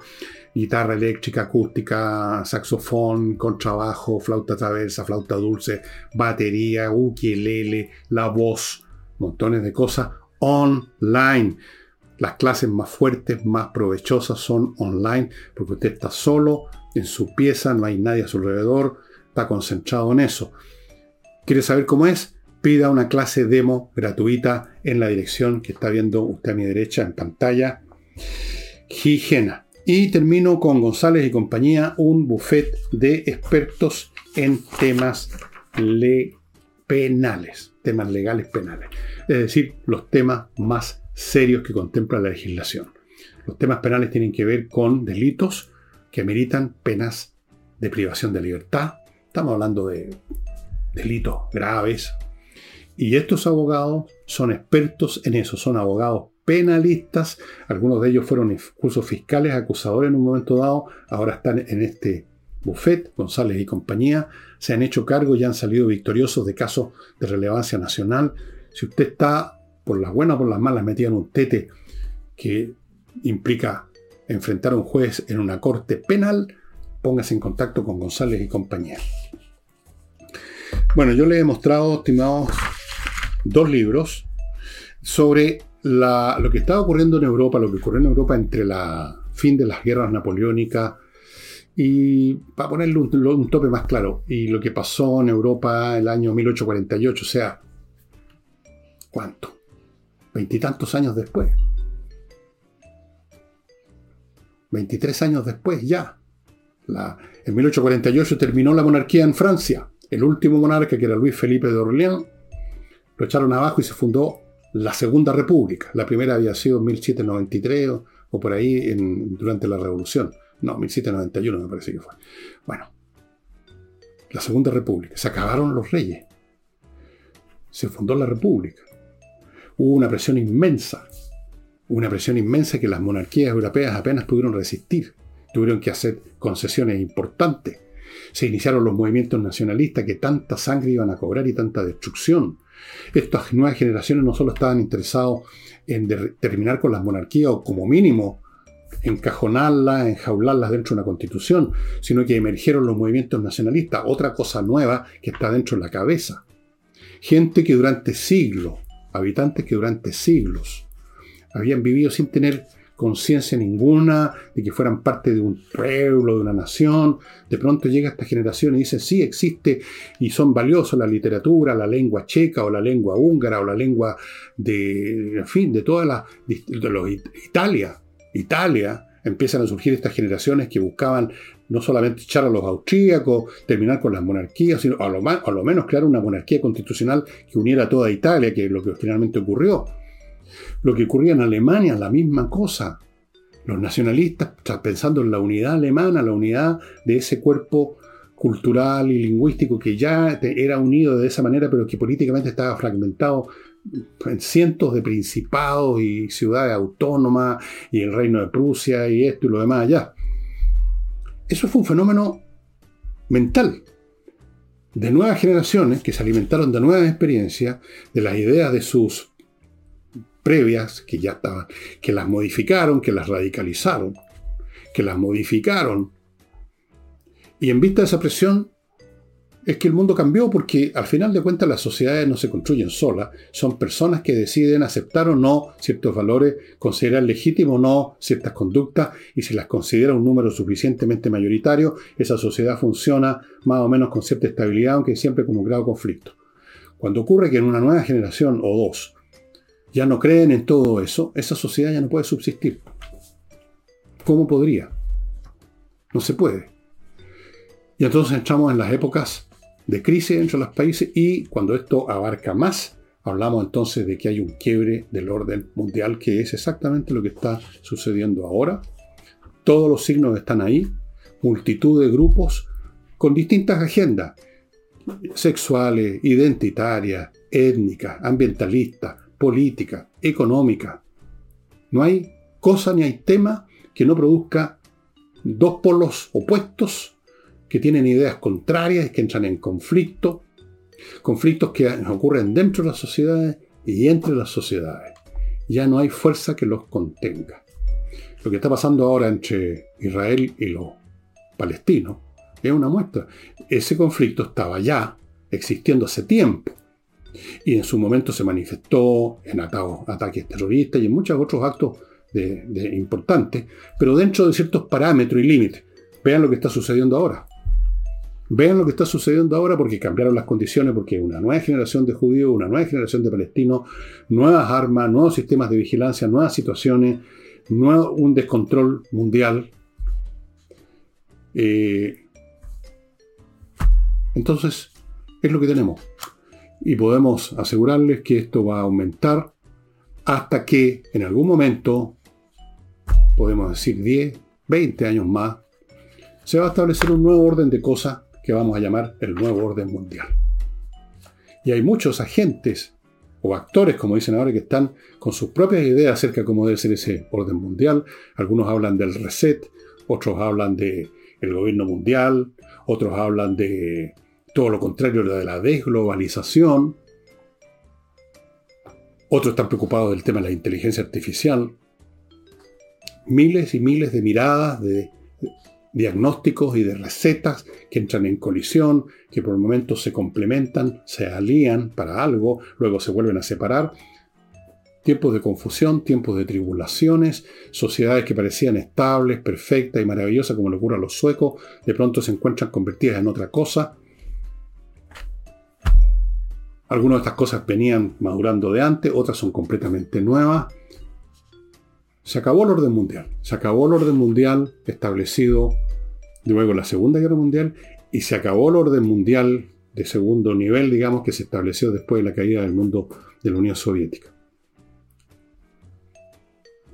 guitarra eléctrica, acústica, saxofón, contrabajo, flauta traversa, flauta dulce, batería, ukelele, la voz, montones de cosas online. Las clases más fuertes, más provechosas son online, porque usted está solo en su pieza, no hay nadie a su alrededor, está concentrado en eso. ¿Quiere saber cómo es? Pida una clase demo gratuita en la dirección que está viendo usted a mi derecha en pantalla. Higiena. Y termino con González y compañía, un buffet de expertos en temas penales, temas legales penales. Es decir, los temas más serios que contempla la legislación. Los temas penales tienen que ver con delitos que ameritan penas de privación de libertad. Estamos hablando de delitos graves. Y estos abogados son expertos en eso, son abogados penalistas, algunos de ellos fueron incluso fiscales acusadores en un momento dado, ahora están en este buffet, González y compañía, se han hecho cargo y han salido victoriosos de casos de relevancia nacional. Si usted está por las buenas o por las malas metido en un tete que implica enfrentar a un juez en una corte penal, póngase en contacto con González y compañía. Bueno, yo le he mostrado, estimados, dos libros sobre lo que estaba ocurriendo en Europa, lo que ocurrió en Europa entre la fin de las guerras napoleónicas y, para ponerle un, tope más claro, y lo que pasó en Europa el año 1848, o sea, ¿cuánto? Veintitantos años después. Veintitrés años después ya. en 1848 terminó la monarquía en Francia. El último monarca, que era Luis Felipe de Orleans, lo echaron abajo y se fundó la Segunda República. La primera había sido en 1793 o, por ahí durante la Revolución. No, 1791 me parece que fue. Bueno, la Segunda República. Se acabaron los reyes. Se fundó la República. Hubo una presión inmensa. Una presión inmensa que las monarquías europeas apenas pudieron resistir. Tuvieron que hacer concesiones importantes. Se iniciaron los movimientos nacionalistas que tanta sangre iban a cobrar y tanta destrucción. Estas nuevas generaciones no solo estaban interesados en terminar con las monarquías o como mínimo encajonarlas, enjaularlas dentro de una constitución, sino que emergieron los movimientos nacionalistas, otra cosa nueva que está dentro de la cabeza. Gente que durante siglos, habitantes que durante siglos habían vivido sin tener conciencia ninguna de que fueran parte de un pueblo, de una nación. De pronto llega esta generación y dice, sí, existe y son valiosos la literatura, la lengua checa o la lengua húngara o la lengua de, en fin, de todas las, de los, Italia. Italia empiezan a surgir estas generaciones que buscaban no solamente echar a los austríacos, terminar con las monarquías, sino a lo, a lo menos crear una monarquía constitucional que uniera a toda Italia, que es lo que finalmente ocurrió. Lo que ocurría en Alemania, la misma cosa. Los nacionalistas, pensando en la unidad alemana, la unidad de ese cuerpo cultural y lingüístico que ya era unido de esa manera, pero que políticamente estaba fragmentado en cientos de principados y ciudades autónomas y el reino de Prusia y esto y lo demás allá. Eso fue un fenómeno mental de nuevas generaciones que se alimentaron de nuevas experiencias, de las ideas de sus previas que ya estaban, que las modificaron, que las radicalizaron, que las modificaron. Y en vista de esa presión, es que el mundo cambió porque al final de cuentas las sociedades no se construyen solas, son personas que deciden aceptar o no ciertos valores, considerar legítimo o no ciertas conductas y si las considera un número suficientemente mayoritario, esa sociedad funciona más o menos con cierta estabilidad, aunque siempre con un grado de conflicto. Cuando ocurre que en una nueva generación o dos ya no creen en todo eso, esa sociedad ya no puede subsistir. ¿Cómo podría? No se puede. Y entonces entramos en las épocas de crisis entre los países y cuando esto abarca más, hablamos entonces de que hay un quiebre del orden mundial, que es exactamente lo que está sucediendo ahora. Todos los signos están ahí, multitud de grupos con distintas agendas, sexuales, identitarias, étnicas, ambientalistas, política, económica. No hay cosa ni hay tema que no produzca dos polos opuestos que tienen ideas contrarias, que entran en conflicto, conflictos que ocurren dentro de las sociedades y entre las sociedades. Ya no hay fuerza que los contenga. Lo que está pasando ahora entre Israel y los palestinos es una muestra. Ese conflicto estaba ya existiendo hace tiempo. Y en su momento se manifestó en ataques terroristas y en muchos otros actos importantes, pero dentro de ciertos parámetros y límites. Vean lo que está sucediendo ahora. Vean lo que está sucediendo ahora porque cambiaron las condiciones, porque una nueva generación de judíos, una nueva generación de palestinos, nuevas armas, nuevos sistemas de vigilancia, nuevas situaciones, un descontrol mundial. Eh, entonces, es lo que tenemos y podemos asegurarles que esto va a aumentar hasta que en algún momento, podemos decir 10, 20 años más, se va a establecer un nuevo orden de cosas que vamos a llamar el nuevo orden mundial. Y hay muchos agentes o actores, como dicen ahora, que están con sus propias ideas acerca de cómo debe ser ese orden mundial. Algunos hablan del reset, otros hablan del el gobierno mundial, otros hablan de todo lo contrario de la desglobalización. Otros están preocupados del tema de la inteligencia artificial. Miles y miles de miradas, de diagnósticos y de recetas que entran en colisión, que por momentos se complementan, se alían para algo, luego se vuelven a separar. Tiempos de confusión, tiempos de tribulaciones, sociedades que parecían estables, perfectas y maravillosas como lo ocurre a los suecos, de pronto se encuentran convertidas en otra cosa. Algunas de estas cosas venían madurando de antes, otras son completamente nuevas. Se acabó el orden mundial. Se acabó el orden mundial establecido luego en la Segunda Guerra Mundial y se acabó el orden mundial de segundo nivel, digamos, que se estableció después de la caída del mundo de la Unión Soviética.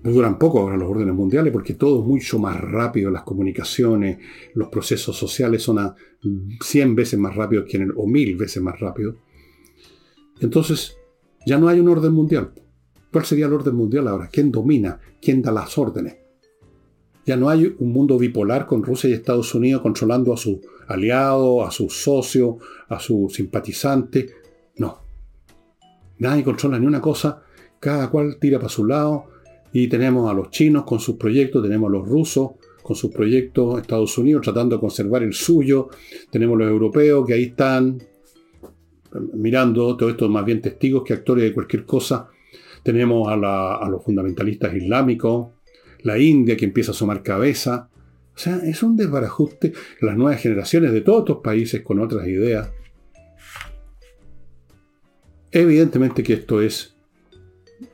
No duran poco ahora los órdenes mundiales porque todo es mucho más rápido, las comunicaciones, los procesos sociales son a 100 veces más rápidos que en el, o 1000 veces más rápidos. Entonces, ya no hay un orden mundial. ¿Cuál sería el orden mundial ahora? ¿Quién domina? ¿Quién da las órdenes? Ya no hay un mundo bipolar con Rusia y Estados Unidos controlando a su aliado, a su socio, a su simpatizante. No. Nadie controla ni una cosa. Cada cual tira para su lado. Y tenemos a los chinos con sus proyectos, tenemos a los rusos con sus proyectos, Estados Unidos tratando de conservar el suyo, tenemos los europeos que ahí están mirando todo esto más bien testigos que actores de cualquier cosa. Tenemos a, los fundamentalistas islámicos, la India que empieza a asomar cabeza. O sea, es un desbarajuste. Las nuevas generaciones de todos estos países con otras ideas. Evidentemente que esto es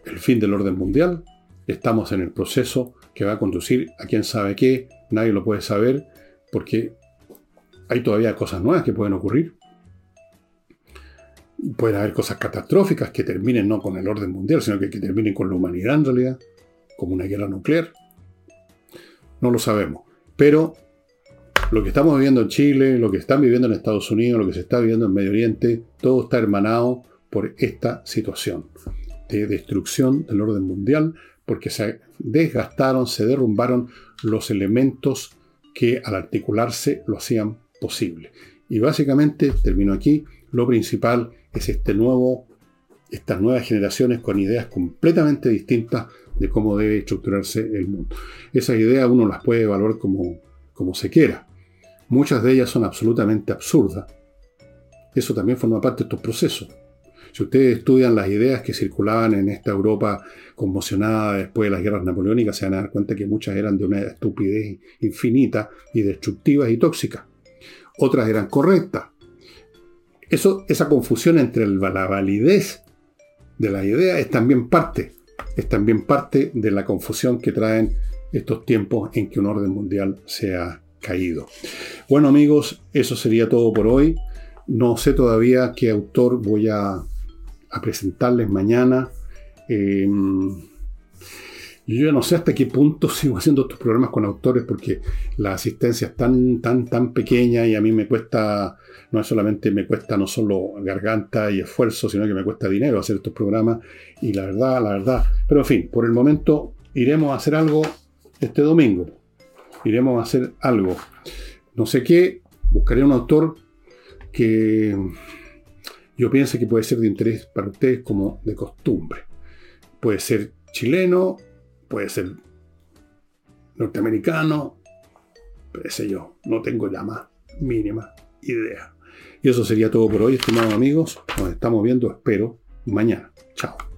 el fin del orden mundial. Estamos en el proceso que va a conducir a quién sabe qué, nadie lo puede saber, porque hay todavía cosas nuevas que pueden ocurrir. Pueden haber cosas catastróficas que terminen no con el orden mundial, sino que, terminen con la humanidad en realidad, como una guerra nuclear. No lo sabemos. Pero lo que estamos viviendo en Chile, lo que están viviendo en Estados Unidos, lo que se está viviendo en Medio Oriente, todo está hermanado por esta situación de destrucción del orden mundial, porque se desgastaron, se derrumbaron los elementos que al articularse lo hacían posible. Y básicamente, termino aquí, lo principal es este nuevo, estas nuevas generaciones con ideas completamente distintas de cómo debe estructurarse el mundo. Esas ideas uno las puede evaluar como, como se quiera. Muchas de ellas son absolutamente absurdas. Eso también forma parte de estos procesos. Si ustedes estudian las ideas que circulaban en esta Europa conmocionada después de las guerras napoleónicas, se van a dar cuenta que muchas eran de una estupidez infinita y destructivas y tóxicas. Otras eran correctas. Eso, esa confusión entre la validez de la idea es también parte, es también parte de la confusión que traen estos tiempos en que un orden mundial se ha caído. Bueno amigos, eso sería todo por hoy. No sé todavía qué autor voy a presentarles mañana. Eh, yo no sé hasta qué punto sigo haciendo estos programas con autores porque la asistencia es tan, tan, tan pequeña y a mí me cuesta, no es solamente me cuesta no solo garganta y esfuerzo, sino que me cuesta dinero hacer estos programas y la verdad, la verdad. Pero en fin, por el momento iremos a hacer algo este domingo. Iremos a hacer algo. No sé qué, buscaré un autor que yo pienso que puede ser de interés para ustedes como de costumbre. Puede ser chileno, puede ser norteamericano, qué sé yo, no tengo la más mínima idea. Y eso sería todo por hoy, estimados amigos. Nos estamos viendo, espero, mañana. Chao.